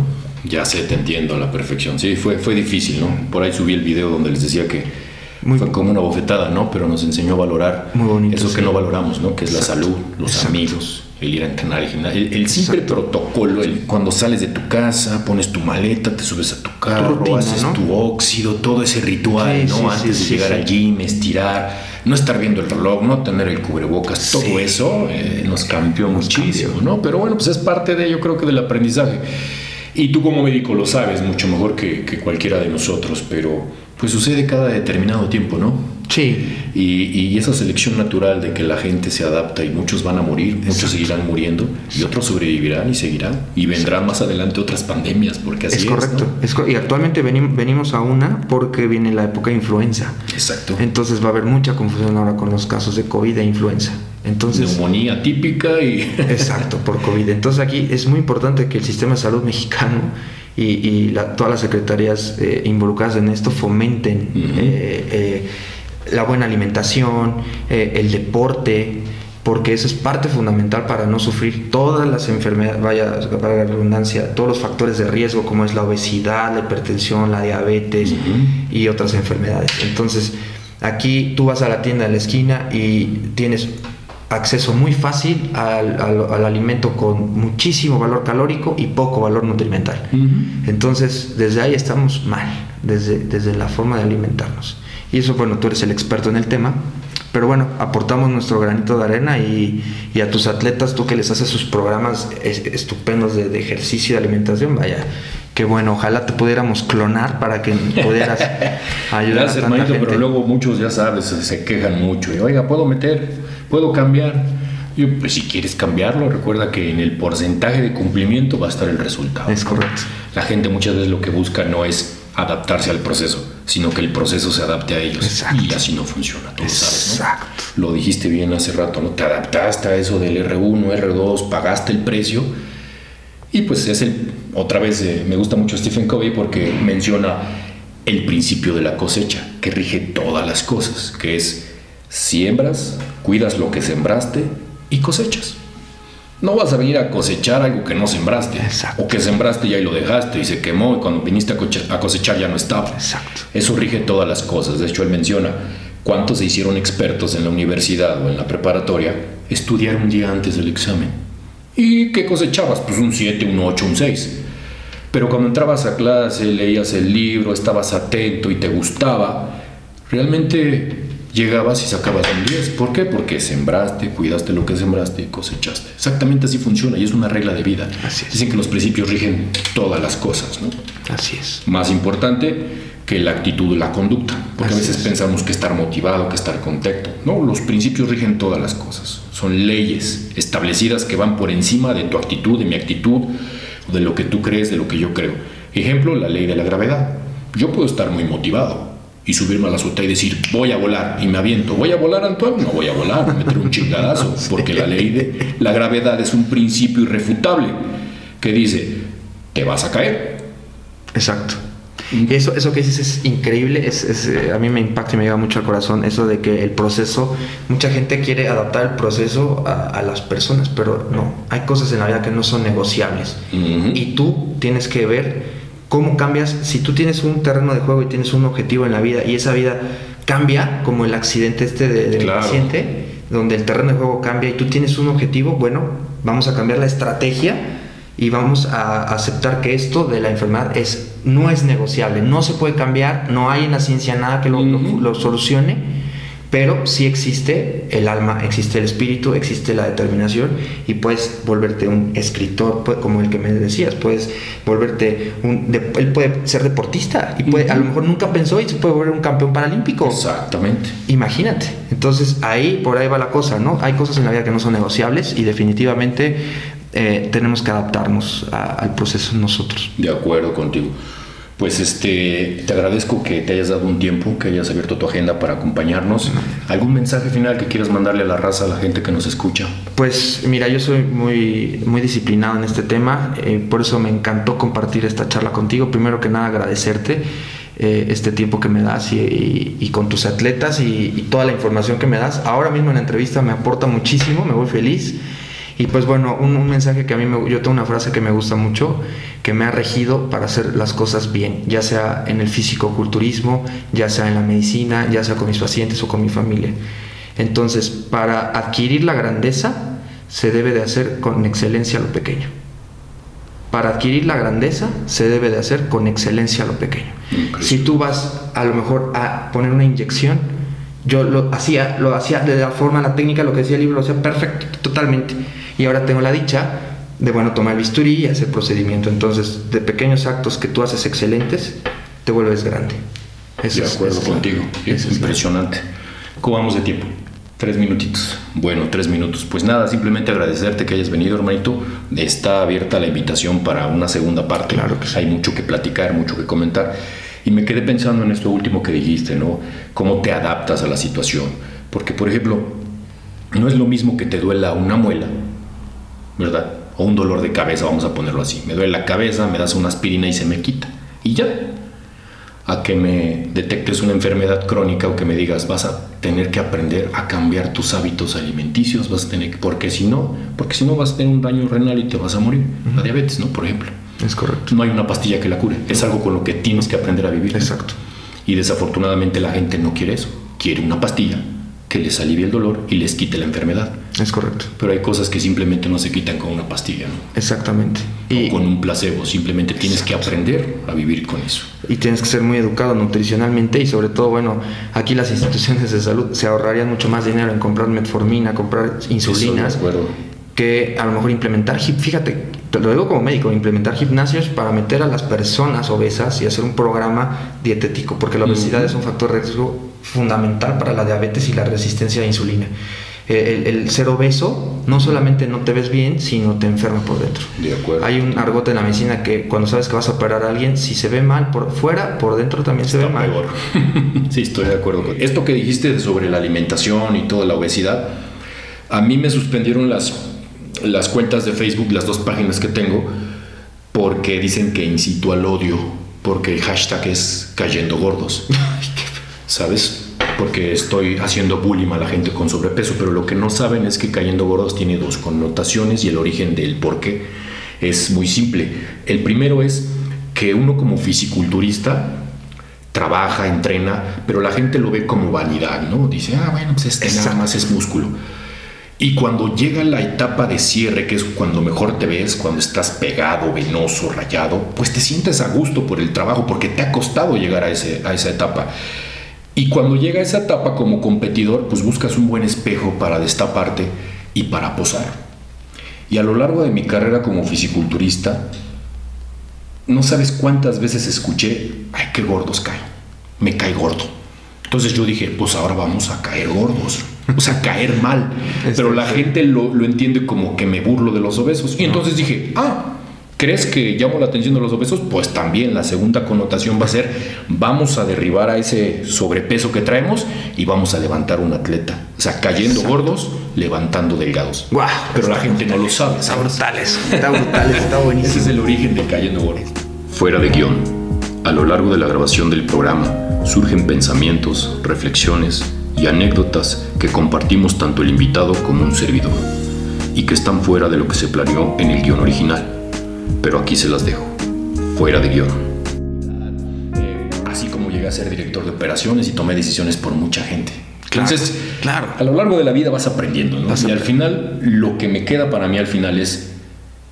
Ya sé, te entiendo a la perfección. Sí, fue, fue difícil, ¿no? Por ahí subí el video donde les decía que fue como una bofetada, ¿no? Pero nos enseñó a valorar eso que no valoramos, ¿no? Que es la salud, los amigos, el ir a entrenar el El, simple protocolo, el, cuando sales de tu casa, pones tu maleta, te subes a tu carro, haces tu óxido, todo ese ritual, ¿no? Antes de llegar al gym, estirar, no estar viendo el reloj, no tener el cubrebocas, todo eso eh, nos cambió muchísimo, ¿no? Pero bueno, pues es parte de, yo creo que del aprendizaje. Y tú como médico lo sabes mucho mejor que, que cualquiera de nosotros, pero pues sucede cada determinado tiempo, ¿no? Sí. Y, esa selección natural de que la gente se adapta y muchos van a morir, muchos seguirán muriendo y otros sobrevivirán y seguirán. Y vendrán más adelante otras pandemias, porque así es. Correcto. Es correcto. y actualmente venimos a una porque viene la época de influenza. Exacto. Entonces va a haber mucha confusión ahora con los casos de COVID e influenza. Entonces, Neumonía típica y... Exacto, por COVID. Entonces aquí es muy importante que el sistema de salud mexicano y, todas las secretarías eh, involucradas en esto fomenten la buena alimentación, eh, el deporte, porque eso es parte fundamental para no sufrir todas las enfermedades, vaya para la redundancia, todos los factores de riesgo como es la obesidad, la hipertensión, la diabetes y otras enfermedades. Entonces, aquí tú vas a la tienda de la esquina y tienes acceso muy fácil al, alimento con muchísimo valor calórico y poco valor nutrimental. Entonces, desde ahí estamos mal, desde, desde la forma de alimentarnos. Y eso, bueno, tú eres el experto en el tema. Pero bueno, aportamos nuestro granito de arena y, a tus atletas, tú que les haces sus programas estupendos de, ejercicio y de alimentación, vaya, qué bueno, ojalá te pudiéramos clonar para que pudieras ayudar a tanta gente. pero luego muchos, ya sabes, se quejan mucho. Y, Oiga, ¿puedo meter? ¿Puedo cambiar? Yo, pues si quieres cambiarlo, recuerda que en el porcentaje de cumplimiento va a estar el resultado. Es correcto. La gente muchas veces lo que busca no es adaptarse al proceso, sino que el proceso se adapte a ellos. Y así no funciona, tú lo sabes, ¿no? Lo dijiste bien hace rato, ¿no? Te adaptaste a eso del R1, R2, pagaste el precio. Y pues es el, otra vez, eh, me gusta mucho Stephen Covey porque menciona el principio de la cosecha, que rige todas las cosas, que es siembras, cuidas lo que sembraste y cosechas. No vas a venir a cosechar algo que no sembraste. O que sembraste y ahí lo dejaste y se quemó y cuando viniste a cosechar ya no estaba. Exacto. Eso rige todas las cosas. De hecho, él menciona cuántos se hicieron expertos en la universidad o en la preparatoria estudiar un día antes del examen. ¿Y qué cosechabas? Pues un 7, un 8, un 6. Pero cuando entrabas a clase, leías el libro, estabas atento y te gustaba, realmente llegabas y sacabas un 10. ¿Por qué? Porque sembraste, cuidaste lo que sembraste y cosechaste. Exactamente así funciona y es una regla de vida. Así es. Dicen que los principios rigen todas las cosas, ¿no? Así es. Más importante que la actitud, la conducta, porque a veces pensamos que estar motivado, que estar contento. No, los principios rigen todas las cosas. Son leyes establecidas que van por encima de tu actitud, de mi actitud, de lo que tú crees, de lo que yo creo. Ejemplo, la ley de la gravedad. Yo puedo estar muy motivado, y subirme a la azotea y decir, voy a volar, y me aviento. ¿Voy a volar, Antoine? No voy a volar, me meter un chingadazo, porque la ley de la gravedad es un principio irrefutable que dice, te vas a caer. Exacto. Y eso, eso que dices es increíble, es, es, eh, a mí me impacta y me llega mucho al corazón eso de que el proceso, mucha gente quiere adaptar el proceso a, a las personas, pero no, hay cosas en la vida que no son negociables. Ujú. Y tú tienes que ver cómo cambias, si tú tienes un terreno de juego y tienes un objetivo en la vida y esa vida cambia, como el accidente este de, de Claro. paciente, donde el terreno de juego cambia y tú tienes un objetivo, bueno, vamos a cambiar la estrategia y vamos a aceptar que esto de la enfermedad es no es negociable, no se puede cambiar, no hay en la ciencia nada que lo, lo solucione, pero sí existe el alma, existe el espíritu, existe la determinación y puedes volverte un escritor, pu- como el que me decías, puedes volverte un... de- él puede ser deportista y puede, a lo mejor nunca pensó y se puede volver un campeón paralímpico. Exactamente. Imagínate. Entonces ahí, por ahí va la cosa, ¿no? Hay cosas en la vida que no son negociables y definitivamente eh, tenemos que adaptarnos a- al proceso nosotros. De acuerdo contigo. Pues este, te agradezco que te hayas dado un tiempo, que hayas abierto tu agenda para acompañarnos. ¿Algún mensaje final que quieras mandarle a la raza, a la gente que nos escucha? Pues mira, yo soy muy, muy disciplinado en este tema, eh, por eso me encantó compartir esta charla contigo. Primero que nada agradecerte eh, este tiempo que me das y, y- y con tus atletas y, y toda la información que me das. Ahora mismo en la entrevista me aporta muchísimo, me voy feliz. Y pues bueno, un, un mensaje que a mí, me, yo tengo una frase que me gusta mucho, que me ha regido para hacer las cosas bien, ya sea en el físico-culturismo, ya sea en la medicina, ya sea con mis pacientes o con mi familia. Entonces, para adquirir la grandeza, se debe de hacer con excelencia lo pequeño. Para adquirir la grandeza, se debe de hacer con excelencia lo pequeño. Si tú vas a lo mejor a poner una inyección, yo lo hacía, lo hacía de la forma, la técnica, lo que decía el libro, lo hacía perfecto, totalmente. Y ahora tengo la dicha de, bueno, tomar el bisturí y hacer procedimiento. Entonces, de pequeños actos que tú haces excelentes, te vuelves grande. Eso de acuerdo es contigo. Es es impresionante. ¿Cómo vamos de tiempo? Tres minutitos. Bueno, tres minutos. Pues nada, simplemente agradecerte que hayas venido, hermanito. Está abierta la invitación para una segunda parte. Claro que sí. Hay mucho que platicar, mucho que comentar. Y me quedé pensando en esto último que dijiste, ¿no? Cómo te adaptas a la situación. Porque, por ejemplo, no es lo mismo que te duela una muela, ¿verdad? O un dolor de cabeza, vamos a ponerlo así. Me duele la cabeza, me das una aspirina y se me quita. Y ya. A que me detectes una enfermedad crónica o que me digas, vas a tener que aprender a cambiar tus hábitos alimenticios, vas a tener que, porque si no, porque si no vas a tener un daño renal y te vas a morir. La diabetes, ¿no? Por ejemplo. Es correcto. No hay una pastilla que la cure. Es algo con lo que tienes que aprender a vivir. Exacto. Y desafortunadamente la gente no quiere eso. Quiere una pastilla que les alivie el dolor y les quite la enfermedad. Es correcto. Pero hay cosas que simplemente no se quitan con una pastilla, ¿no? Exactamente. Y, o con un placebo. Simplemente tienes que aprender a vivir con eso. y tienes que ser muy educado nutricionalmente y sobre todo, bueno, aquí las instituciones de salud se ahorrarían mucho más dinero en comprar metformina, comprar insulinas, Eso, de acuerdo. que a lo mejor implementar, fíjate, te lo digo como médico, implementar gimnasios para meter a las personas obesas y hacer un programa dietético, porque la obesidad es un factor de riesgo fundamental para la diabetes y la resistencia a la insulina. Eh, El, el ser obeso no solamente no te ves bien, sino te enferma por dentro. De acuerdo. Hay un argot en la medicina que cuando sabes que vas a operar a alguien, si se ve mal por fuera, por dentro también se ve mal. sí, estoy de acuerdo con esto que dijiste sobre la alimentación y toda la obesidad. A mí me suspendieron las, las cuentas de Facebook, las dos páginas que tengo, porque dicen que incito al odio, porque el hashtag es cayendo gordos. ¿Sabes? Porque estoy haciendo bullying a la gente con sobrepeso, pero lo que no saben es que cayendo gordos tiene dos connotaciones y el origen del por qué es muy simple. El primero es que uno como fisiculturista trabaja, entrena, pero la gente lo ve como vanidad, ¿no? Dice, ah, bueno, pues este nada Exacto. más es músculo. Y cuando llega la etapa de cierre, que es cuando mejor te ves, cuando estás pegado, venoso, rayado, pues te sientes a gusto por el trabajo, porque te ha costado llegar a, ese, a esa etapa. Y cuando llega esa etapa como competidor, pues buscas un buen espejo para destaparte y para posar. Y a lo largo de mi carrera como fisiculturista, no sabes cuántas veces escuché, ay, qué gordos caen, me cae gordo. Entonces yo dije, pues ahora vamos a caer gordos, o sea, caer mal. Pero la sí. gente lo, lo entiende como que me burlo de los obesos. Y entonces dije, ah, ¿Crees que llamo la atención de los obesos? Pues también la segunda connotación va a ser vamos a derribar a ese sobrepeso que traemos y vamos a levantar un atleta. O sea, cayendo gordos, levantando delgados. Pero la gente no lo sabe. Está brutal está brutal, está buenísimo. Ese es el origen de cayendo gordos. Fuera de guion. A lo largo de la grabación del programa surgen pensamientos, reflexiones y anécdotas que compartimos tanto el invitado como un servidor y que están fuera de lo que se planeó en el guion original pero aquí se las dejo, fuera de guion. Así como llegué a ser director de operaciones y tomé decisiones por mucha gente. Entonces, claro, a lo largo de la vida vas aprendiendo, ¿no? y al final, lo que me queda para mí al final es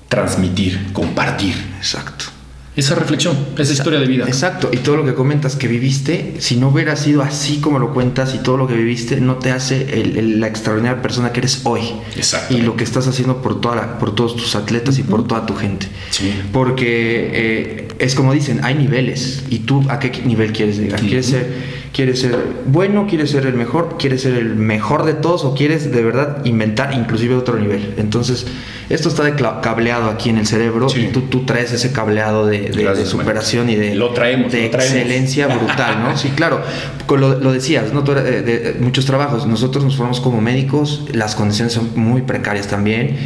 transmitir, compartir. Exacto esa reflexión, esa historia de vida. Exacto, y todo lo que comentas que viviste, si no hubiera sido así como lo cuentas y todo lo que viviste, no te hace la extraordinaria persona que eres hoy. Exacto. Y lo que estás haciendo por, toda por todos tus atletas y por toda tu gente. Sí. Porque eh, es como dicen, hay niveles. ¿Y tú a qué nivel quieres llegar? ¿Quieres ser ¿Quieres ser bueno? ¿Quieres ser el mejor? ¿Quieres ser el mejor de todos? ¿O quieres de verdad inventar inclusive otro nivel? Entonces, esto está de cableado aquí en el cerebro y tú, tú traes ese cableado de, superación y de, lo traemos, de excelencia brutal, ¿no? Sí, claro. Lo, lo decías, ¿no? de, muchos trabajos. Nosotros nos formamos como médicos, las condiciones son muy precarias también.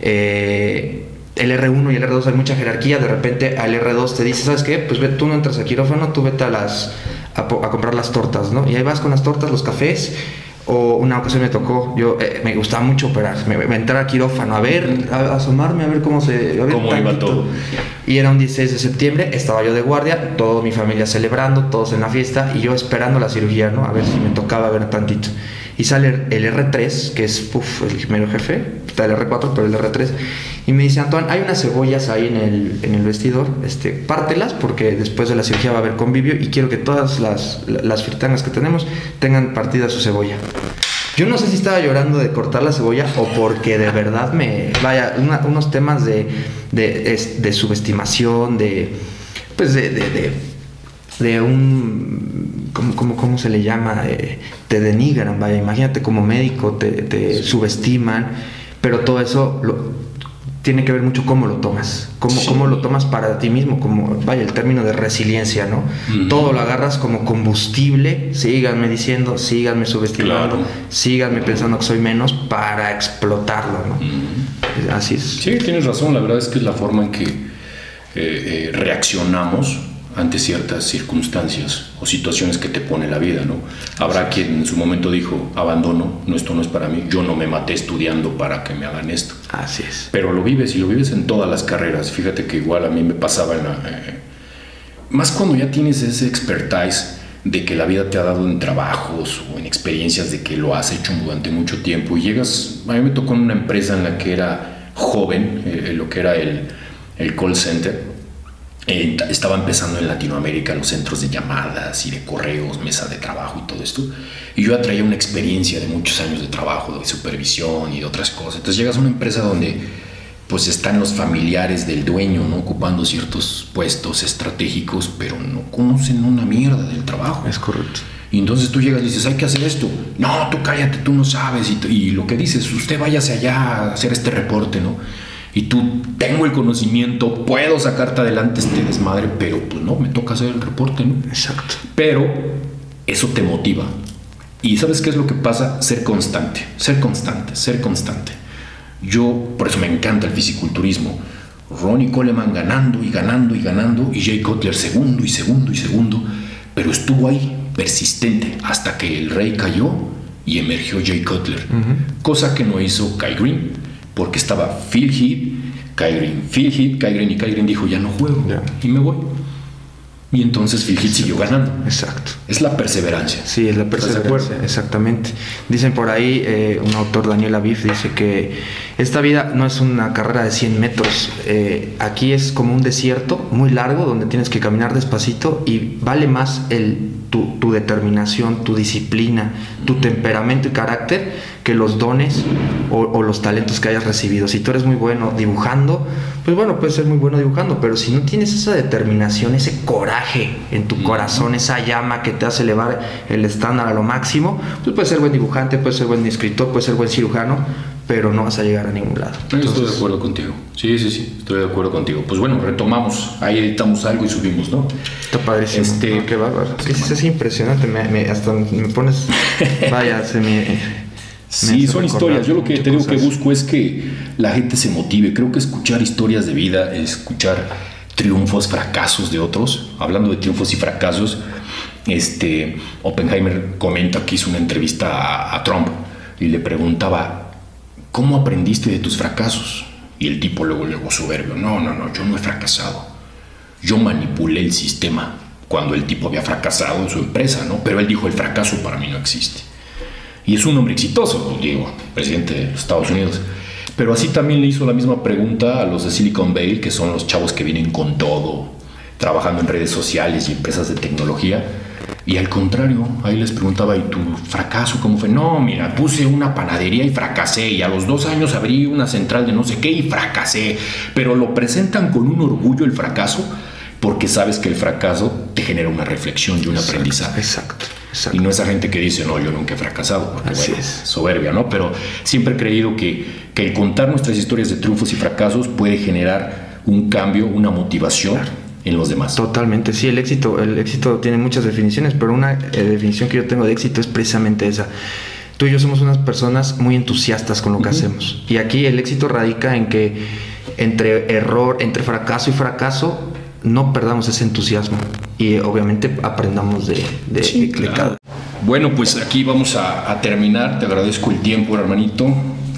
Eh, el R1 y el R2 hay mucha jerarquía, de repente al R2 te dice, ¿sabes qué? Pues ve, tú no entras a quirófano, tú vete a las a, comprar las tortas, ¿no? Y ahí vas con las tortas, los cafés, o una ocasión me tocó, yo eh, me gustaba mucho operar, me, me entrar a quirófano, a ver, a, asomarme, a ver cómo se... A ver ¿Cómo iba todo? Y era un 16 de septiembre, estaba yo de guardia, toda mi familia celebrando, todos en la fiesta, y yo esperando la cirugía, ¿no? A ver si me tocaba ver tantito. Y sale el R3, que es el primero jefe, está el R4, pero el R3, y me dice, Antoine, hay unas cebollas ahí en el, en el vestidor, este, pártelas porque después de la cirugía va a haber convivio y quiero que todas las, las fritangas que tenemos tengan partida su cebolla. Yo no sé si estaba llorando de cortar la cebolla o porque de verdad me... Vaya, unos temas de, de, de, subestimación, de... Pues de, de, de un... ¿cómo, cómo, cómo se le llama? te denigran, vaya, imagínate como médico, te, te subestiman, pero todo eso... Lo, tiene que ver mucho cómo lo tomas, cómo, cómo lo tomas para ti mismo, como, vaya, el término de resiliencia, ¿no? Todo lo agarras como combustible, síganme diciendo, síganme subestimando, síganme pensando que soy menos para explotarlo, ¿no? Así es. Sí, tienes razón, la verdad es que es la forma en que eh, eh, reaccionamos ante ciertas circunstancias o situaciones que te pone la vida, ¿no? Habrá quien en su momento dijo, abandono, no, esto no es para mí, yo no me maté estudiando para que me hagan esto. Así es. Pero lo vives y lo vives en todas las carreras. Fíjate que igual a mí me pasaba en la... Eh, más cuando ya tienes ese expertise de que la vida te ha dado en trabajos o en experiencias de que lo has hecho durante mucho tiempo y llegas, a mí me tocó en una empresa en la que era joven, eh, lo que era el, el call center, eh, estaba empezando en Latinoamérica los centros de llamadas y de correos, mesa de trabajo y todo esto. Y yo atraía una experiencia de muchos años de trabajo, de supervisión y de otras cosas. Entonces llegas a una empresa donde pues están los familiares del dueño, ¿no? Ocupando ciertos puestos estratégicos, pero no conocen una mierda del trabajo. Es correcto. Y entonces tú llegas y dices, hay que hacer esto. No, tú cállate, tú no sabes. Y, y lo que dices, usted váyase allá a hacer este reporte, ¿no? Y tú tengo el conocimiento, puedo sacarte adelante este desmadre, pero pues no, me toca hacer el reporte, ¿no? Exacto. Pero eso te motiva. Y ¿sabes qué es lo que pasa? Ser constante, ser constante, ser constante. Yo, por eso me encanta el fisiculturismo. Ronnie Coleman ganando y ganando y ganando, y Jay Cutler segundo y segundo y segundo, pero estuvo ahí persistente hasta que el rey cayó y emergió Jay Cutler, cosa que no hizo Kai Green porque estaba Phil Heath, Green, Phil Heath, Green y Green dijo, ya no juego y me voy. Y entonces Phil Heath siguió ganando. Exacto. Es la perseverancia. Sí, es la perseverancia, exactamente. Dicen por ahí, eh, un autor, Daniel Aviv, dice que esta vida no es una carrera de 100 metros. Eh, aquí es como un desierto muy largo donde tienes que caminar despacito y vale más el, tu, tu determinación, tu disciplina, tu temperamento y carácter que los dones o, los talentos que hayas recibido. Si tú eres muy bueno dibujando, pues bueno, puedes ser muy bueno dibujando, pero si no tienes esa determinación, ese coraje en tu corazón, esa llama que te hace elevar el estándar a lo máximo, pues puedes ser buen dibujante, puedes ser buen escritor, puedes ser buen cirujano, pero no vas a llegar a ningún lado. estoy de acuerdo contigo. Sí, sí, sí, estoy de acuerdo contigo. Pues bueno, retomamos. Ahí editamos algo y subimos, ¿no? Está padrísimo. Este, qué bárbaro. Es, es impresionante. Me, hasta me pones. Vaya, se me. Sí, son historias. Yo lo que te digo que busco es que la gente se motive. Creo que escuchar historias de vida, escuchar triunfos, fracasos de otros, hablando de triunfos y fracasos, este, Oppenheimer comenta que hizo una entrevista a, Trump y le preguntaba, ¿cómo aprendiste de tus fracasos? Y el tipo luego, luego soberbio, no, no, no, yo no he fracasado. Yo manipulé el sistema cuando el tipo había fracasado en su empresa, ¿no? Pero él dijo, el fracaso para mí no existe. Y es un hombre exitoso, digo, presidente de Estados Unidos. Pero así también le hizo la misma pregunta a los de Silicon Valley, que son los chavos que vienen con todo, trabajando en redes sociales y empresas de tecnología. Y al contrario, ahí les preguntaba, ¿y tu fracaso cómo fue? No, mira, puse una panadería y fracasé, y a los dos años abrí una central de no sé qué y fracasé. Pero lo presentan con un orgullo el fracaso, porque sabes que el fracaso te genera una reflexión y un aprendizaje. Exacto. Y no esa gente que dice, no, yo nunca he fracasado, porque bueno, es. soberbia, ¿no? Pero siempre he creído que, que el contar nuestras historias de triunfos y fracasos puede generar un cambio, una motivación. en los demás. Totalmente, sí, el éxito, el éxito tiene muchas definiciones, pero una eh, definición que yo tengo de éxito es precisamente esa. Tú y yo somos unas personas muy entusiastas con lo que hacemos. Y aquí el éxito radica en que entre error, entre fracaso y fracaso, no perdamos ese entusiasmo y obviamente aprendamos de, de, Bueno, pues aquí vamos a, terminar. Te agradezco el tiempo, hermanito.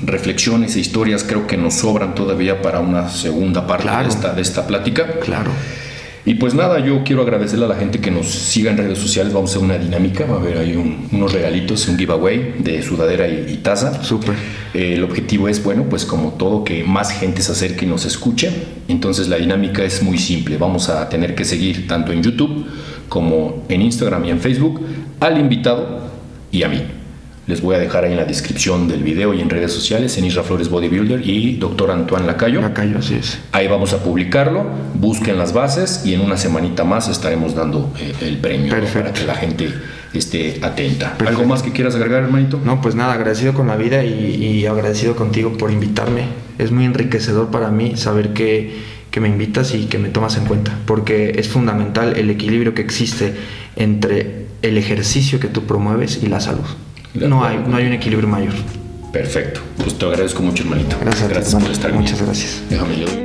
Reflexiones e historias creo que nos sobran todavía para una segunda parte de, esta, de esta plática. Claro. Y pues nada, yo quiero agradecerle a la gente que nos siga en redes sociales. Vamos a hacer una dinámica. Va a haber ahí unos regalitos, un giveaway de sudadera y, taza. Súper. Eh, el objetivo es, bueno, pues como todo, que más gente se acerque y nos escuche. Entonces la dinámica es muy simple. Vamos a tener que seguir tanto en YouTube como en Instagram y en Facebook al invitado y a mí. Les voy a dejar ahí en la descripción del video y en redes sociales, en Isra Flores Bodybuilder y Dr. Antoine Lacayo. Lacayo, así es. Ahí vamos a publicarlo, busquen las bases y en una semanita más estaremos dando eh, el premio para que la gente esté atenta. ¿Algo más que quieras agregar, hermanito? No, pues nada, agradecido con la vida y, agradecido contigo por invitarme. Es muy enriquecedor para mí saber que, que me invitas y que me tomas en cuenta, porque es fundamental el equilibrio que existe entre el ejercicio que tú promueves y la salud. No hay, no hay un equilibrio mayor. Perfecto. Pues te agradezco mucho, hermanito. Gracias, gracias por estar Muchas gracias. Déjame yo.